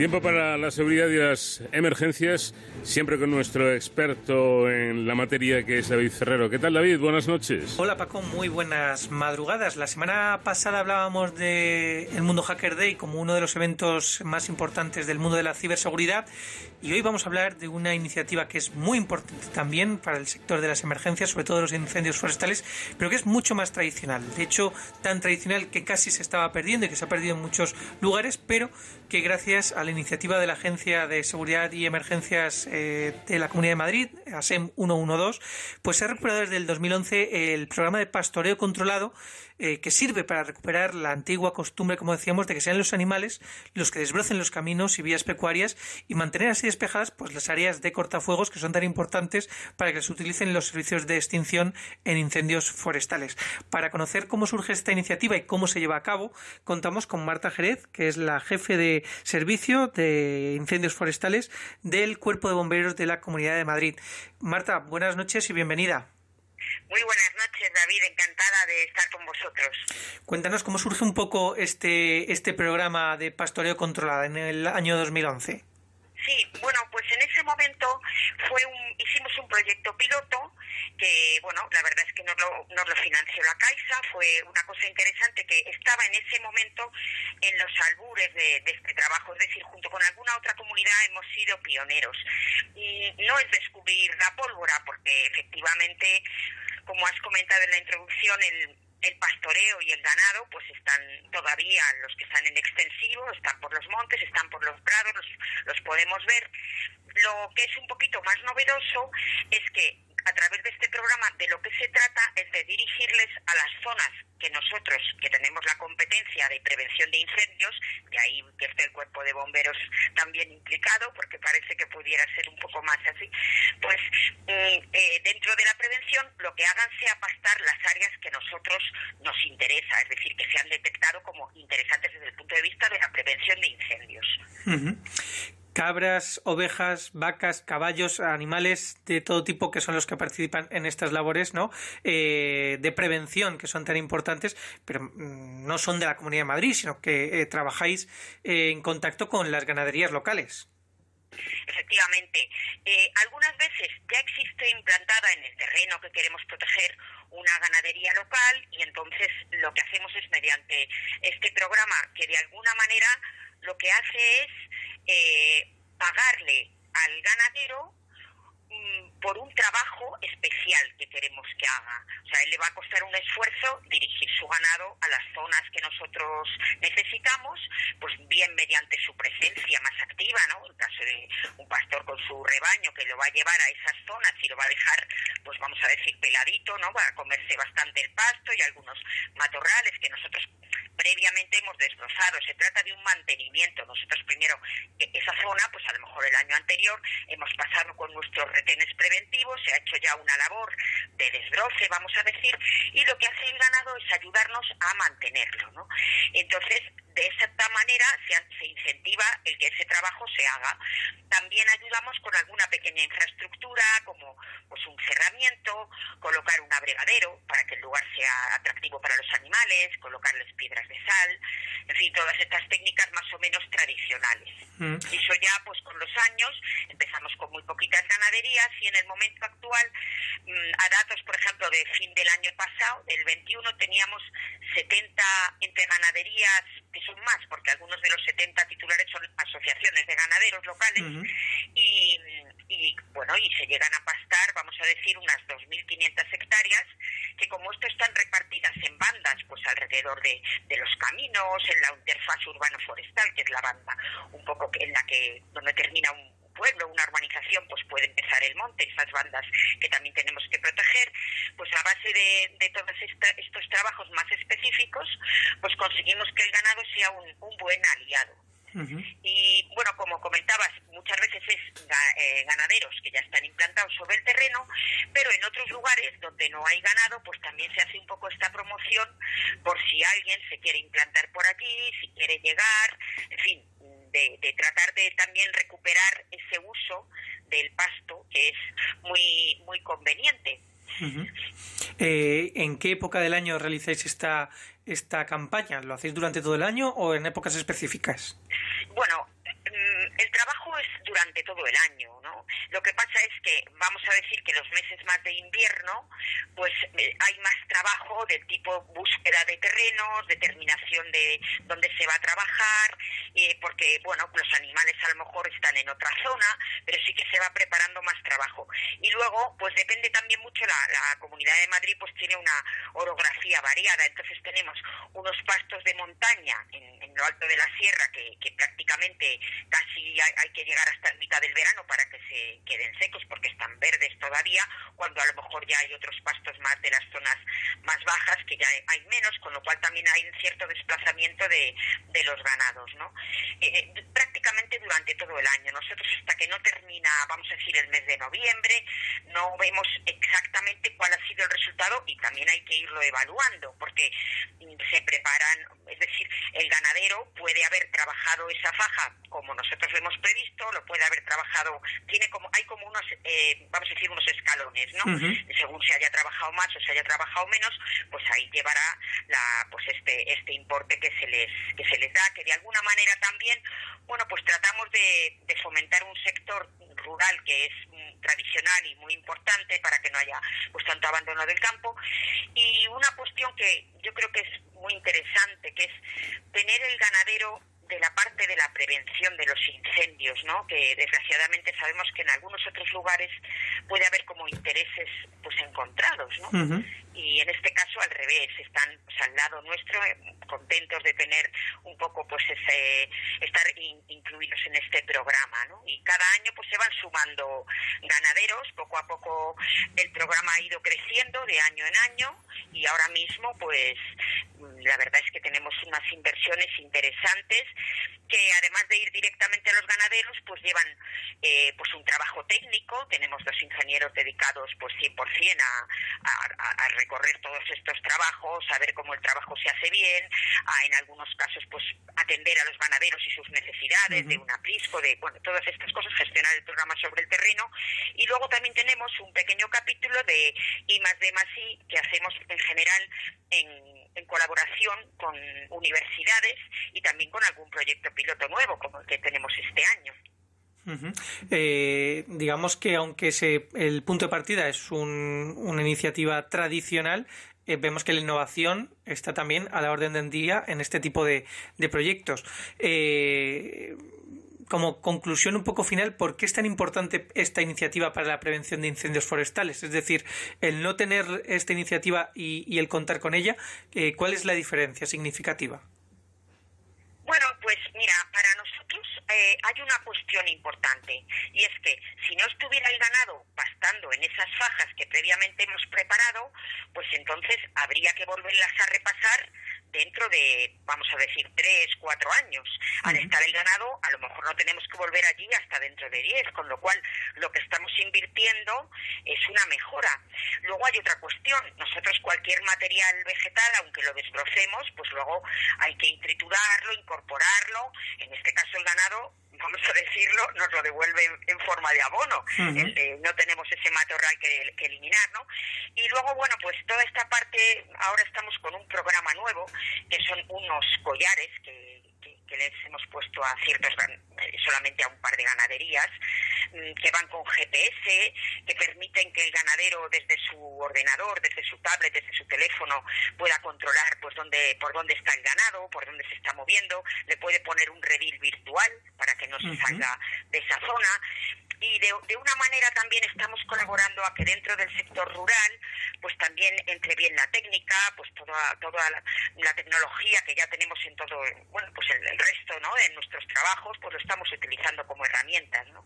Tiempo para la seguridad y las emergencias, siempre con nuestro experto en la materia que es David Ferrero. ¿Qué tal David? Buenas noches. Hola Paco, muy buenas madrugadas. La semana pasada hablábamos de el Mundo Hacker Day como uno de los eventos más importantes del mundo de la ciberseguridad y hoy vamos a hablar de una iniciativa que es muy importante también para el sector de las emergencias, sobre todo los incendios forestales, pero que es mucho más tradicional. De hecho, tan tradicional que casi se estaba perdiendo y que se ha perdido en muchos lugares, pero que gracias a la iniciativa de la Agencia de Seguridad y Emergencias eh, de la Comunidad de Madrid, ASEM 112, pues se ha recuperado desde el 2011 el programa de pastoreo controlado eh, que sirve para recuperar la antigua costumbre, como decíamos, de que sean los animales los que desbrocen los caminos y vías pecuarias y mantener así despejadas pues las áreas de cortafuegos que son tan importantes para que se utilicen los servicios de extinción en incendios forestales. Para conocer cómo surge esta iniciativa y cómo se lleva a cabo, contamos con Marta Jerez, que es la jefe de servicio de incendios forestales del Cuerpo de Bomberos de la Comunidad de Madrid. Marta, buenas noches y bienvenida. Muy buenas noches, David. Encantada de estar con vosotros. Cuéntanos cómo surge un poco este, este programa de pastoreo controlado en el año 2011. Sí, bueno, pues en ese momento fue un, hicimos un proyecto piloto que, bueno, la verdad es que nos lo, nos lo financió la Caixa, fue una cosa interesante que estaba en ese momento en los albures de, este trabajo, es decir, junto con alguna otra comunidad hemos sido pioneros. No es descubrir la pólvora, porque efectivamente, como has comentado en la introducción, el pastoreo y el ganado pues están todavía los que están en extensivo, están por los montes, están por los prados, los podemos ver. Lo que es un poquito más novedoso es que a través de este programa de lo que se trata es de dirigirles a las zonas que nosotros, que tenemos la competencia de prevención de incendios, de ahí que esté el cuerpo de bomberos también implicado, porque parece que pudiera ser un poco más así, pues mm, eh, dentro de la prevención lo que hagan sea pastar las áreas que nosotros nos interesa, es decir, que se han detectado como interesantes desde el punto de vista de la prevención de incendios cabras, ovejas, vacas, caballos, animales de todo tipo que son los que participan en estas labores, ¿no? Eh, de prevención que son tan importantes, pero mm, no son de la Comunidad de Madrid, sino que eh, trabajáis eh, en contacto con las ganaderías locales. Efectivamente, algunas veces ya existe implantada en el terreno que queremos proteger una ganadería local y entonces lo que hacemos es mediante este programa que de alguna manera lo que hace es eh, pagarle al ganadero mm, por un trabajo especial que queremos que haga. O sea, él le va a costar un esfuerzo dirigir su ganado a las zonas que nosotros necesitamos, pues bien mediante su presencia más activa, ¿no? En caso de un pastor con su rebaño que lo va a llevar a esas zonas y lo va a dejar, pues vamos a decir, peladito, ¿no? Va a comerse bastante el pasto y algunos matorrales que nosotros previamente hemos desbrozado. Se trata de un mantenimiento. Nosotros primero, e-, esa zona, pues a lo mejor el año anterior hemos pasado con nuestros retenes preventivos, se ha hecho ya una labor de desbroce, vamos a decir, y lo que hace el ganado es ayudarnos a mantenerlo, ¿no? Entonces, de esta manera se, incentiva el que ese trabajo se haga. También ayudamos con alguna pequeña infraestructura, como colocar un abregadero para que el lugar sea atractivo para los animales, colocarles piedras de sal, en fin, todas estas técnicas más o menos tradicionales. Mm. Y eso ya, pues con los años, empezamos con muy poquitas ganaderías y en el momento actual, mm, a datos, por ejemplo, de fin del año pasado, del 21, teníamos 70 entre ganaderías que son más, porque algunos de los 70 titulares son asociaciones de ganaderos locales, y, y, bueno, y se llegan a pastar, vamos a decir, unas 2.500 hectáreas, que como esto están repartidas en bandas, pues alrededor de, de los caminos, en la interfaz urbano-forestal, que es la banda un poco en la que, donde termina un pueblo, una urbanización, pues puede empezar el monte, esas bandas que también tenemos que proteger, pues a base de, todos estos trabajos más específicos, pues conseguimos que el ganado sea un buen aliado. Y bueno, como comentabas, muchas veces es eh, ganaderos que ya están implantados sobre el terreno, pero en otros lugares donde no hay ganado, pues también se hace un poco esta promoción por si alguien se quiere implantar por allí, si quiere llegar, en fin, de, tratar de también recuperar ese uso del pasto que es muy muy conveniente. Eh, ¿En qué época del año realizáis esta, esta campaña? ¿Lo hacéis durante todo el año o en épocas específicas? Bueno, mm, el trabajo es durante todo el año, ¿no? Lo que pasa es que vamos a decir que los meses más de invierno, pues eh, hay más trabajo del tipo búsqueda de terrenos, determinación de dónde se va a trabajar, eh, porque, bueno, los animales a lo mejor están en otra zona, pero sí que se va preparando más trabajo. Y luego, pues depende también mucho, la, Comunidad de Madrid pues tiene una orografía variada, entonces tenemos unos pastos de montaña en, lo alto de la sierra que, prácticamente casi hay que llegar hasta mitad del verano para que se queden secos porque están verdes todavía, cuando a lo mejor ya hay otros pastos más de las zonas más bajas que ya hay menos, con lo cual también hay un cierto desplazamiento de, los ganados, ¿no? Eh, eh, prácticamente durante todo el año. Nosotros hasta que no termina, vamos a decir, el mes de noviembre, no vemos exactamente cuál ha sido el resultado y también hay que irlo evaluando porque se preparan, es decir, el ganadero puede haber trabajado esa faja como nosotros lo hemos previsto, lo puede haber trabajado, tiene como, hay como unos, eh, vamos a decir, unos escalones, ¿no? Según se haya trabajado más o se haya trabajado menos, pues ahí llevará la, pues este, este importe que se les, que se les da, que de alguna manera también, bueno, pues tratamos de, de fomentar un sector rural que es mm, tradicional y muy importante para que no haya pues tanto abandono del campo y una cuestión que yo creo que es muy interesante que es tener el ganadero de la parte de la prevención de los incendios, ¿no? Que desgraciadamente sabemos que en algunos otros lugares puede haber como intereses pues encontrados, ¿no? Y en este caso al revés, están pues, al lado nuestro eh, contentos de tener un poco pues ese estar incluidos en este programa, ¿no? Y cada año pues se van sumando ganaderos, poco a poco el programa ha ido creciendo de año en año y ahora mismo pues la verdad es que tenemos unas inversiones interesantes que además de ir directamente a los ganaderos, pues llevan eh, pues un trabajo técnico. Tenemos dos ingenieros dedicados pues 100% a, a, recorrer todos estos trabajos, a ver cómo el trabajo se hace bien, a en algunos casos pues atender a los ganaderos y sus necesidades de un aprisco, de bueno, todas estas cosas, gestionar el programa sobre el terreno. Y luego también tenemos un pequeño capítulo de I más D más I que hacemos en general en, en colaboración con universidades y también con algún proyecto piloto nuevo como el que tenemos este año. Eh, digamos que aunque se, el punto de partida es una iniciativa tradicional, eh, vemos que la innovación está también a la orden del día en este tipo de, de proyectos. Eh, como conclusión un poco final, ¿por qué es tan importante esta iniciativa para la prevención de incendios forestales? Es decir, el no tener esta iniciativa y, el contar con ella, eh, ¿cuál es la diferencia significativa? Bueno, pues mira, para nosotros eh, hay una cuestión importante y es que si no estuviera el ganado pastando en esas fajas que previamente hemos preparado, pues entonces habría que volverlas a repasar dentro de, vamos a decir, tres, cuatro años. Al estar el ganado, a lo mejor no tenemos que volver allí hasta dentro de diez, con lo cual lo que estamos invirtiendo es una mejora. Luego hay otra cuestión. Nosotros cualquier material vegetal, aunque lo desbrocemos, pues luego hay que triturarlo, incorporarlo. En este caso el ganado vamos a decirlo, nos lo devuelve en forma de abono. no tenemos ese matorral que, que, eliminar, ¿no? Y luego, bueno, pues toda esta parte, ahora estamos con un programa nuevo, que son unos collares que, que les hemos puesto a ciertos, eh, solamente a un par de ganaderías, que van con GPS, que permiten que el ganadero desde su ordenador, desde su tablet, desde su teléfono, pueda controlar pues dónde, por dónde está el ganado, por dónde se está moviendo, le puede poner un redil virtual para que no se salga de esa zona y de, de, una manera también estamos colaborando a que dentro del sector rural pues también entre bien la técnica pues toda toda la, tecnología que ya tenemos en todo bueno pues el, resto no de nuestros trabajos pues lo estamos utilizando como herramientas no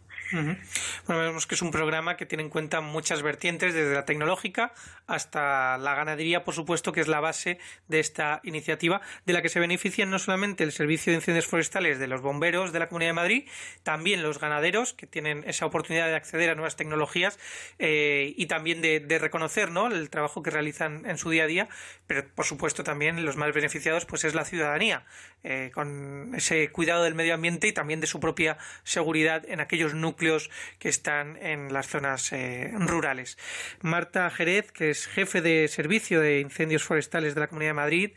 bueno vemos que es un programa que tiene en cuenta muchas vertientes desde la tecnológica hasta la ganadería por supuesto que es la base de esta iniciativa de la que se benefician no solamente el servicio de incendios forestales de los bomberos de la Comunidad de Madrid también los ganaderos que tienen esa oportunidad de acceder a nuevas tecnologías eh, y también de, reconocer ¿no? el trabajo que realizan en su día a día, pero por supuesto también los más beneficiados pues es la ciudadanía, eh, con ese cuidado del medio ambiente y también de su propia seguridad en aquellos núcleos que están en las zonas eh, rurales. Marta Jerez, que es jefe de servicio de incendios forestales de la Comunidad de Madrid,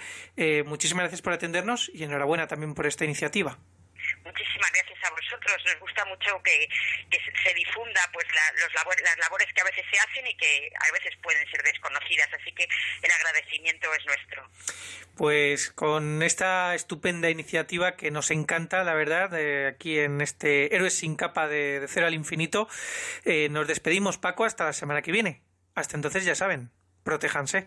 muchísimas gracias por atendernos y enhorabuena también por esta iniciativa. Muchísimas gracias a vosotros. Nos gusta mucho que, se difunda pues los las labores que a veces se hacen y que a veces pueden ser desconocidas. Así que el agradecimiento es nuestro. Pues con esta estupenda iniciativa que nos encanta, la verdad, aquí en este Héroes sin capa de, cero al infinito, eh, nos despedimos, Paco, hasta la semana que viene. Hasta entonces, ya saben, protéjanse.